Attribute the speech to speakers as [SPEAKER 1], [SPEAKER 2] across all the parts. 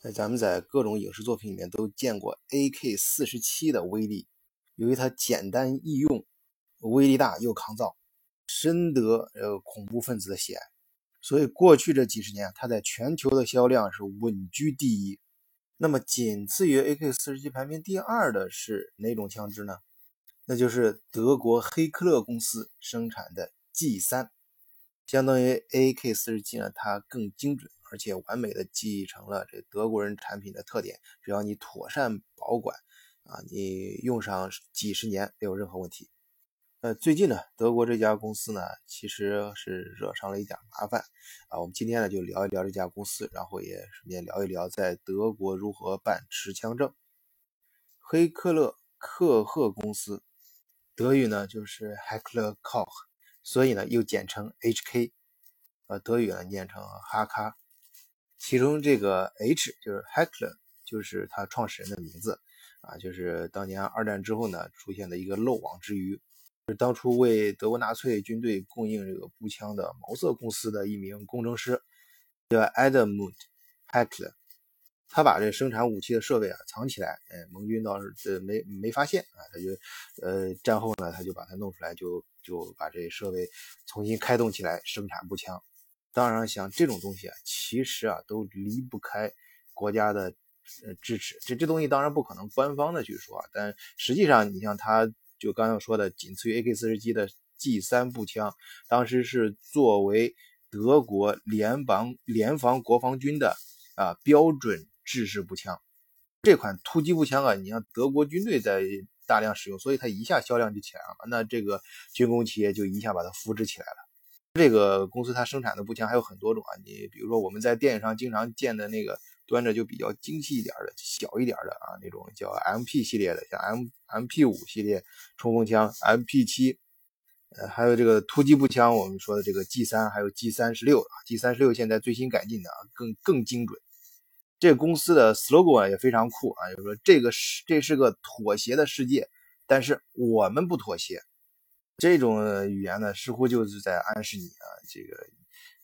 [SPEAKER 1] 在，咱们在各种影视作品里面都见过 AK-47 的威力，由于它简单易用，威力大又抗造，深得呃恐怖分子的喜爱，所以过去这几十年，它在全球的销量是稳居第一。那么，仅次于 AK-47 排名第二的是哪种枪支呢？那就是德国黑克勒公司生产的 G3，相当于 AK-47 呢，它更精准。而且完美的继承了这德国人产品的特点，只要你妥善保管，啊，你用上几十年没有任何问题。呃，最近呢，德国这家公司呢，其实是惹上了一点麻烦，啊，我们今天呢就聊一聊这家公司，然后也顺便聊一聊在德国如何办持枪证。黑克勒克赫公司，德语呢就是 Heckler Koch，所以呢又简称 HK，呃，德语呢念成哈卡。其中这个 H 就是 Heckler，就是他创始人的名字啊，就是当年二战之后呢出现的一个漏网之鱼，是当初为德国纳粹军队供应这个步枪的毛瑟公司的一名工程师，叫 Edmund Heckler，他把这生产武器的设备啊藏起来，哎，盟军倒是这没没发现啊，他就呃战后呢他就把它弄出来，就就把这设备重新开动起来生产步枪。当然，像这种东西啊，其实啊都离不开国家的呃支持。这这东西当然不可能官方的去说啊，但实际上，你像它就刚刚说的，仅次于 AK-47 的 G3 步枪，当时是作为德国联邦联防国防军的啊标准制式步枪。这款突击步枪啊，你像德国军队在大量使用，所以它一下销量就起来了。那这个军工企业就一下把它扶植起来了。这个公司它生产的步枪还有很多种啊，你比如说我们在电影上经常见的那个端着就比较精细一点的、小一点的啊，那种叫 MP 系列的，像 M MP 五系列冲锋枪、MP 七，呃，还有这个突击步枪，我们说的这个 G 三，还有 G 三十六啊，G 三十六现在最新改进的啊，更更精准。这个公司的 slogan 也非常酷啊，就是说这个是这是个妥协的世界，但是我们不妥协。这种语言呢，似乎就是在暗示你啊，这个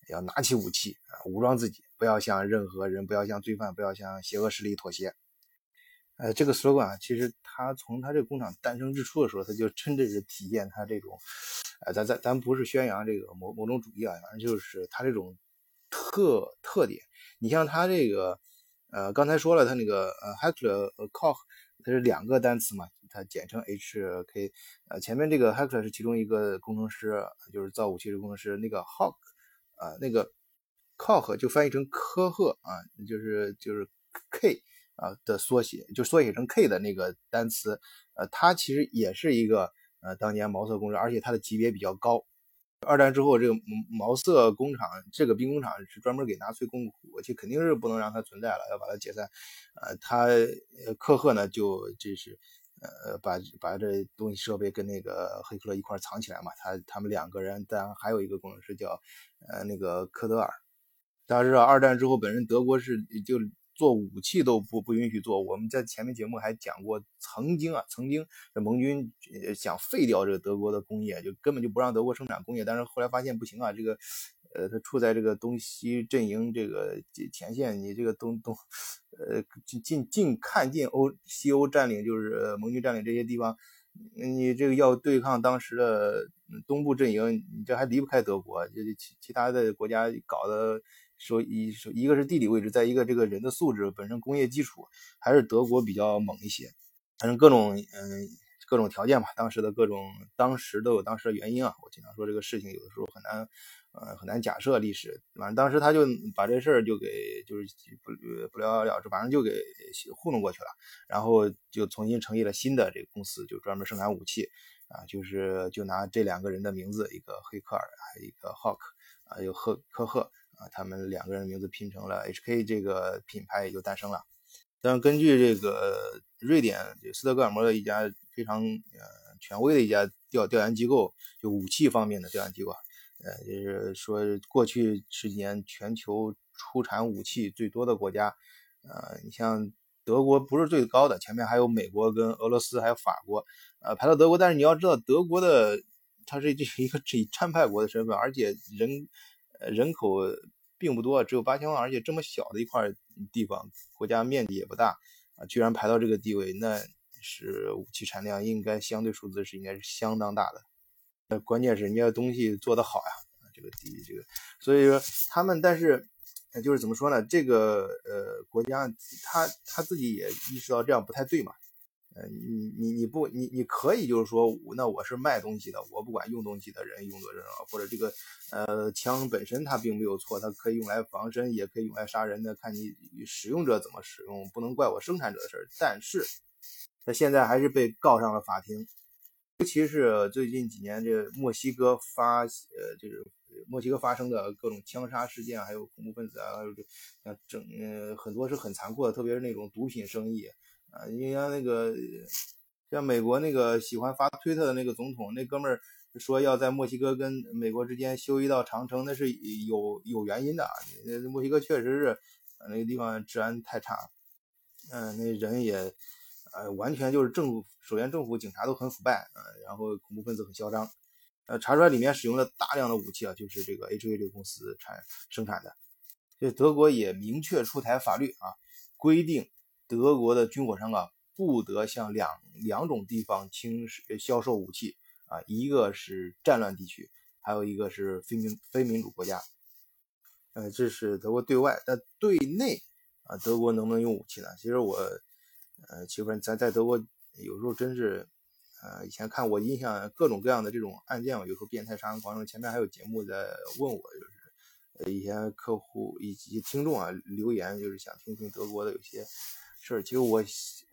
[SPEAKER 1] 要拿起武器啊，武装自己，不要向任何人，不要向罪犯，不要向邪恶势力妥协。呃，这个 slogan 啊，其实它从它这个工厂诞生之初的时候，它就真的是体现它这种，呃，咱咱咱不是宣扬这个某某种主义啊，反正就是它这种特特点。你像它这个，呃，刚才说了，它那个呃，Heckler Koch，它是两个单词嘛。它简称 HK，呃，前面这个 Heckler 是其中一个工程师，就是造武器的工程师。那个 Hawk，啊，那个 Koch 就翻译成科赫啊，就是就是 K 啊的缩写，就缩写成 K 的那个单词，呃，它其实也是一个呃当年毛瑟工程，而且它的级别比较高。二战之后，这个毛瑟工厂这个兵工厂是专门给纳粹供武器，肯定是不能让它存在了，要把它解散。呃，他科赫呢就这是。呃，把把这东西设备跟那个黑客一块藏起来嘛。他他们两个人，当然还有一个工程师叫呃那个科德尔。大家知道，二战之后，本身德国是就做武器都不不允许做。我们在前面节目还讲过，曾经啊，曾经这盟军想废掉这个德国的工业，就根本就不让德国生产工业。但是后来发现不行啊，这个。呃，他处在这个东西阵营这个前线，你这个东东，呃，近近近看近欧西欧占领，就是盟军占领这些地方，你这个要对抗当时的东部阵营，你这还离不开德国。这其其他的国家搞的说一说，一个是地理位置，再一个这个人的素质本身工业基础还是德国比较猛一些。反正各种嗯各种条件吧，当时的各种当时都有当时的原因啊。我经常说这个事情有的时候很难。呃，很难假设历史，反正当时他就把这事儿就给就是不不了了之，反正就给糊弄过去了，然后就重新成立了新的这个公司，就专门生产武器啊，就是就拿这两个人的名字，一个黑克尔，还有一个 Hawk 啊，有赫科赫啊，他们两个人名字拼成了 HK，这个品牌也就诞生了。但是根据这个瑞典就斯德哥尔摩的一家非常呃权威的一家调调研机构，就武器方面的调研机构。呃，就是说，过去十几年全球出产武器最多的国家，呃，你像德国不是最高的，前面还有美国跟俄罗斯，还有法国，呃，排到德国。但是你要知道，德国的它是这是一个以战败国的身份，而且人人口并不多，只有八千万，而且这么小的一块地方，国家面积也不大啊，居然排到这个地位，那是武器产量应该相对数字是应该是相当大的。那关键是人家东西做得好呀，这个第一这个，所以说他们但是就是怎么说呢？这个呃国家他他自己也意识到这样不太对嘛。呃，你你你不你你可以就是说，那我是卖东西的，我不管用东西的人用的人啊，或者这个呃枪本身它并没有错，它可以用来防身，也可以用来杀人的，看你使用者怎么使用，不能怪我生产者的事儿。但是，他现在还是被告上了法庭，尤其是最近几年这墨西哥发呃就是墨西哥发生的各种枪杀事件，还有恐怖分子啊，还有这像整呃很多是很残酷的，特别是那种毒品生意。啊，你像那个，像美国那个喜欢发推特的那个总统，那哥们儿说要在墨西哥跟美国之间修一道长城，那是有有原因的。墨西哥确实是那个地方治安太差，嗯，那人也，呃，完全就是政府，首先政府警察都很腐败，呃，然后恐怖分子很嚣张，呃，查出来里面使用了大量的武器啊，就是这个 H A 这个公司产生产的，这德国也明确出台法律啊，规定。德国的军火商啊，不得向两两种地方轻销售武器啊，一个是战乱地区，还有一个是非民非民主国家。呃，这是德国对外，但对内啊，德国能不能用武器呢？其实我，呃，其实咱在德国有时候真是，呃，以前看我印象各种各样的这种案件，有时候变态杀人狂，前面还有节目在问我，就是，呃，以前客户以及听众啊留言，就是想听听德国的有些。事儿，其实我，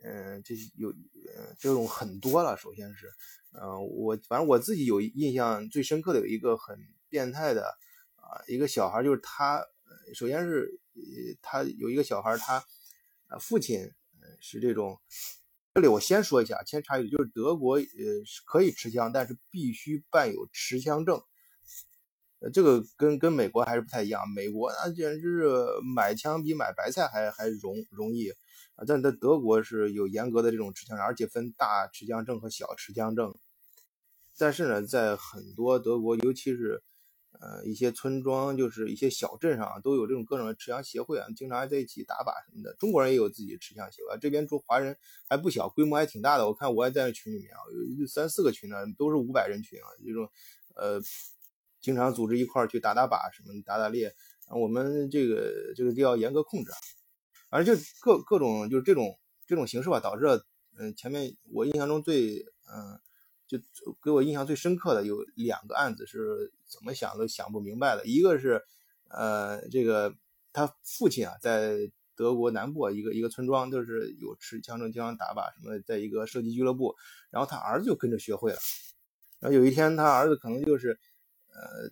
[SPEAKER 1] 嗯，这有，嗯，这种很多了。首先是，嗯，我反正我自己有印象最深刻的有一个很变态的，啊，一个小孩，就是他，首先是呃，他有一个小孩，他，呃，父亲，是这种，这里我先说一下，先插一句，就是德国，呃，是可以持枪，但是必须办有持枪证。这个跟跟美国还是不太一样，美国那简直是买枪比买白菜还还容容易啊！但在德国是有严格的这种持枪证，而且分大持枪证和小持枪证。但是呢，在很多德国，尤其是呃一些村庄，就是一些小镇上，都有这种各种的持枪协会啊，经常还在一起打靶什么的。中国人也有自己的持枪协会，这边住华人还不小，规模还挺大的。我看我还在那群里面啊，有三四个群呢，都是五百人群啊，这种呃。经常组织一块儿去打打靶，什么打打猎，我们这个这个就要严格控制。啊反正就各各种就是这种这种形式吧，导致了嗯前面我印象中最嗯就给我印象最深刻的有两个案子是怎么想都想不明白的。一个是呃这个他父亲啊在德国南部一个一个村庄，就是有持枪证经常打靶什么，在一个射击俱乐部，然后他儿子就跟着学会了。然后有一天他儿子可能就是。呃，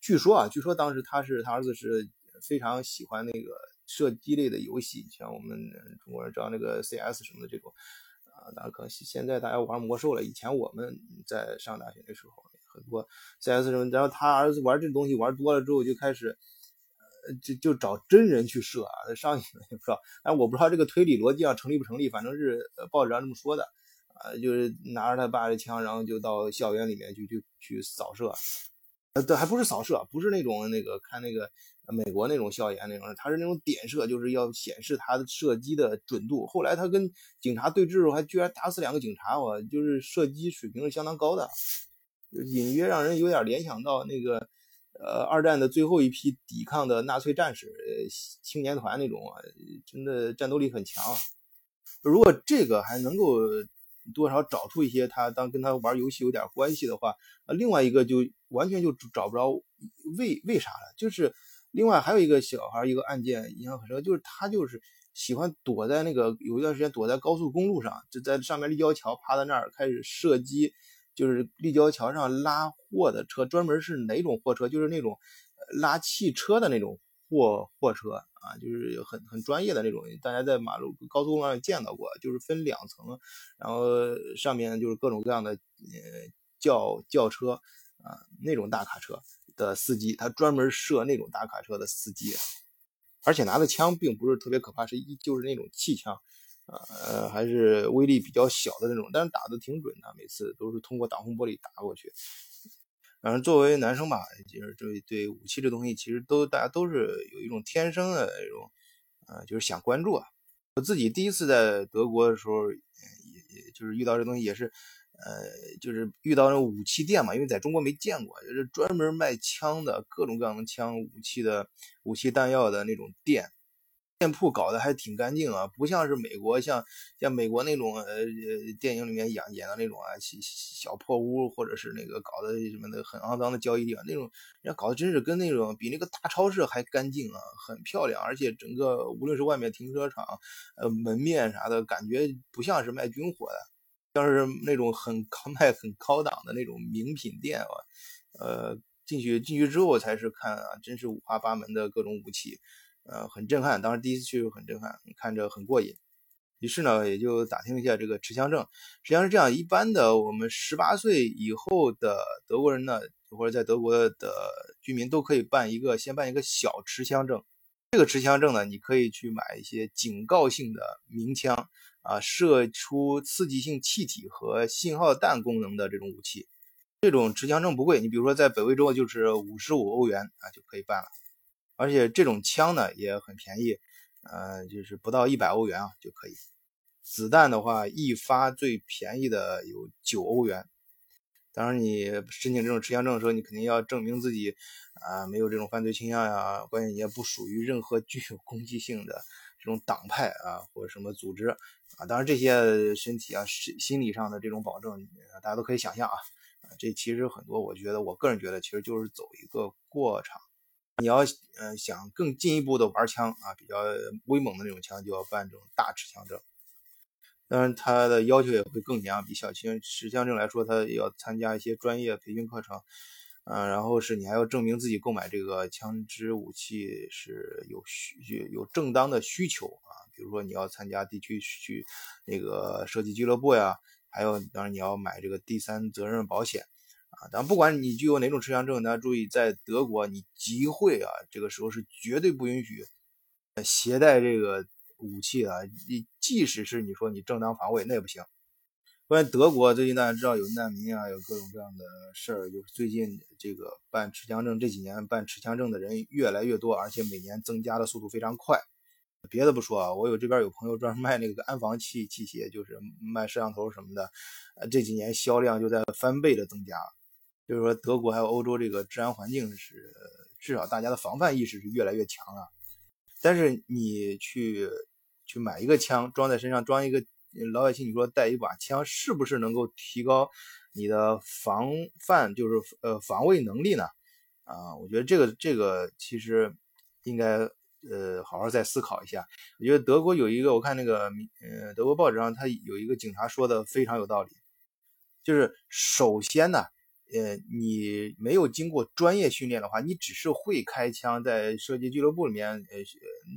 [SPEAKER 1] 据说啊，据说当时他是他儿子是非常喜欢那个射击类的游戏，像我们中国人知道那个 CS 什么的这种啊，当然可能现在大家玩魔兽了。以前我们在上大学的时候，很多 CS 什么，然后他儿子玩这东西玩多了之后，就开始呃就就找真人去射啊，上瘾了也不知道。但我不知道这个推理逻辑上成立不成立，反正是报纸上这么说的啊，就是拿着他爸的枪，然后就到校园里面去去去扫射。呃，对，还不是扫射，不是那种那个看那个美国那种校园那种，他是那种点射，就是要显示他的射击的准度。后来他跟警察对峙时候，还居然打死两个警察，我就是射击水平是相当高的，隐约让人有点联想到那个呃二战的最后一批抵抗的纳粹战士，呃青年团那种，真的战斗力很强。如果这个还能够。多少找出一些他当跟他玩游戏有点关系的话，啊，另外一个就完全就找不着为为啥了。就是另外还有一个小孩一个案件印象很深，就是他就是喜欢躲在那个有一段时间躲在高速公路上，就在上面立交桥趴在那儿开始射击，就是立交桥上拉货的车，专门是哪种货车？就是那种拉汽车的那种货货车。啊，就是很很专业的那种，大家在马路高速公路上见到过，就是分两层，然后上面就是各种各样的呃轿轿车啊，那种大卡车的司机，他专门设那种大卡车的司机，而且拿的枪并不是特别可怕，是一就是那种气枪，呃，还是威力比较小的那种，但是打的挺准的，每次都是通过挡风玻璃打过去。反正作为男生吧，就是对对武器这东西，其实都大家都是有一种天生的这种呃，就是想关注啊。我自己第一次在德国的时候，也也就是遇到这东西，也是，呃，就是遇到那种武器店嘛，因为在中国没见过，就是专门卖枪的各种各样的枪、武器的武器弹药的那种店。店铺搞得还挺干净啊，不像是美国，像像美国那种呃电影里面演演的那种啊，小小破屋，或者是那个搞的什么的很肮脏的交易地方那种，人家搞的真是跟那种比那个大超市还干净啊，很漂亮，而且整个无论是外面停车场，呃门面啥的感觉不像是卖军火的，当时那种很高卖很高档的那种名品店啊，呃进去进去之后才是看啊，真是五花八门的各种武器。呃，很震撼，当时第一次去很震撼，看着很过瘾。于是呢，也就打听一下这个持枪证。实际上是这样，一般的我们十八岁以后的德国人呢，或者在德国的居民都可以办一个，先办一个小持枪证。这个持枪证呢，你可以去买一些警告性的鸣枪啊，射出刺激性气体和信号弹功能的这种武器。这种持枪证不贵，你比如说在北威州就是五十五欧元啊就可以办了。而且这种枪呢也很便宜，呃，就是不到一百欧元啊就可以。子弹的话，一发最便宜的有九欧元。当然，你申请这种持枪证的时候，你肯定要证明自己啊没有这种犯罪倾向呀，关键你也不属于任何具有攻击性的这种党派啊或者什么组织啊。当然，这些身体啊心心理上的这种保证，大家都可以想象啊。这其实很多，我觉得我个人觉得，其实就是走一个过场。你要呃想更进一步的玩枪啊，比较威猛的那种枪，就要办这种大持枪证。当然，它的要求也会更严，比小型持枪证来说，它要参加一些专业培训课程。嗯，然后是你还要证明自己购买这个枪支武器是有需有正当的需求啊，比如说你要参加地区去那个射击俱乐部呀，还有当然你要买这个第三责任保险。啊，但不管你具有哪种持枪证，大家注意，在德国你集会啊，这个时候是绝对不允许携带这个武器啊。你即使是你说你正当防卫，那也不行。关于德国，最近大家知道有难民啊，有各种各样的事儿，就是最近这个办持枪证，这几年办持枪证的人越来越多，而且每年增加的速度非常快。别的不说啊，我有这边有朋友专门卖那个安防器器械，就是卖摄像头什么的，呃，这几年销量就在翻倍的增加。就是说，德国还有欧洲这个治安环境是，至少大家的防范意识是越来越强了。但是你去去买一个枪装在身上，装一个老百姓，你说带一把枪是不是能够提高你的防范，就是呃防卫能力呢？啊，我觉得这个这个其实应该呃好好再思考一下。我觉得德国有一个，我看那个呃德国报纸上他有一个警察说的非常有道理，就是首先呢。呃，你没有经过专业训练的话，你只是会开枪，在射击俱乐部里面呃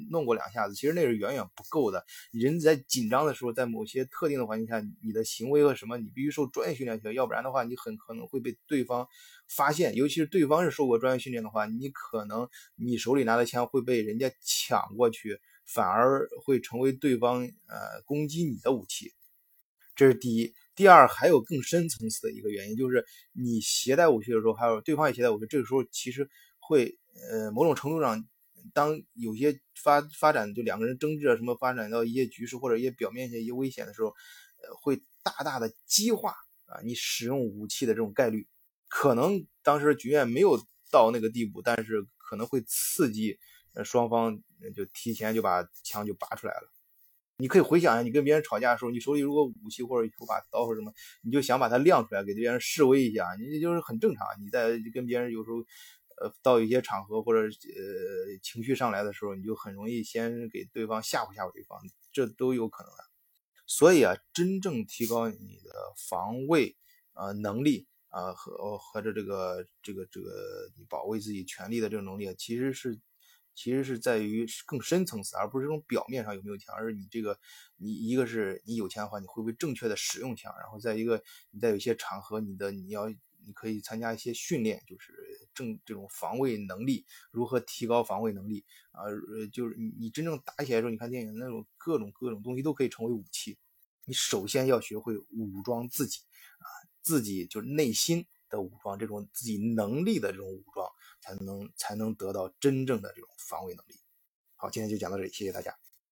[SPEAKER 1] 弄过两下子，其实那是远远不够的。人在紧张的时候，在某些特定的环境下，你的行为和什么，你必须受专业训练去，要不然的话，你很可能会被对方发现。尤其是对方是受过专业训练的话，你可能你手里拿的枪会被人家抢过去，反而会成为对方呃攻击你的武器。这是第一。第二，还有更深层次的一个原因，就是你携带武器的时候，还有对方也携带武器，这个时候其实会，呃，某种程度上，当有些发发展，就两个人争执啊，什么发展到一些局势或者一些表面一些危险的时候，呃，会大大的激化啊，你使用武器的这种概率，可能当时局面没有到那个地步，但是可能会刺激呃双方就提前就把枪就拔出来了。你可以回想一下，你跟别人吵架的时候，你手里如果武器或者有把刀或者什么，你就想把它亮出来，给别人示威一下，你就是很正常。你在跟别人有时候，呃，到一些场合或者呃情绪上来的时候，你就很容易先给对方吓唬吓唬对方，这都有可能的。所以啊，真正提高你的防卫啊能力啊和和着这个这个这个你保卫自己权利的这种能力，其实是。其实是在于更深层次，而不是这种表面上有没有枪，而是你这个，你一个是你有钱的话，你会不会正确的使用枪？然后再一个，你在有些场合，你的你要你可以参加一些训练，就是正这种防卫能力，如何提高防卫能力啊？呃，就是你你真正打起来的时候，你看电影那种各种各种东西都可以成为武器。你首先要学会武装自己啊，自己就是内心的武装，这种自己能力的这种武装。才能才能得到真正的这种防卫能力。好，今天就讲到这里，谢谢大家。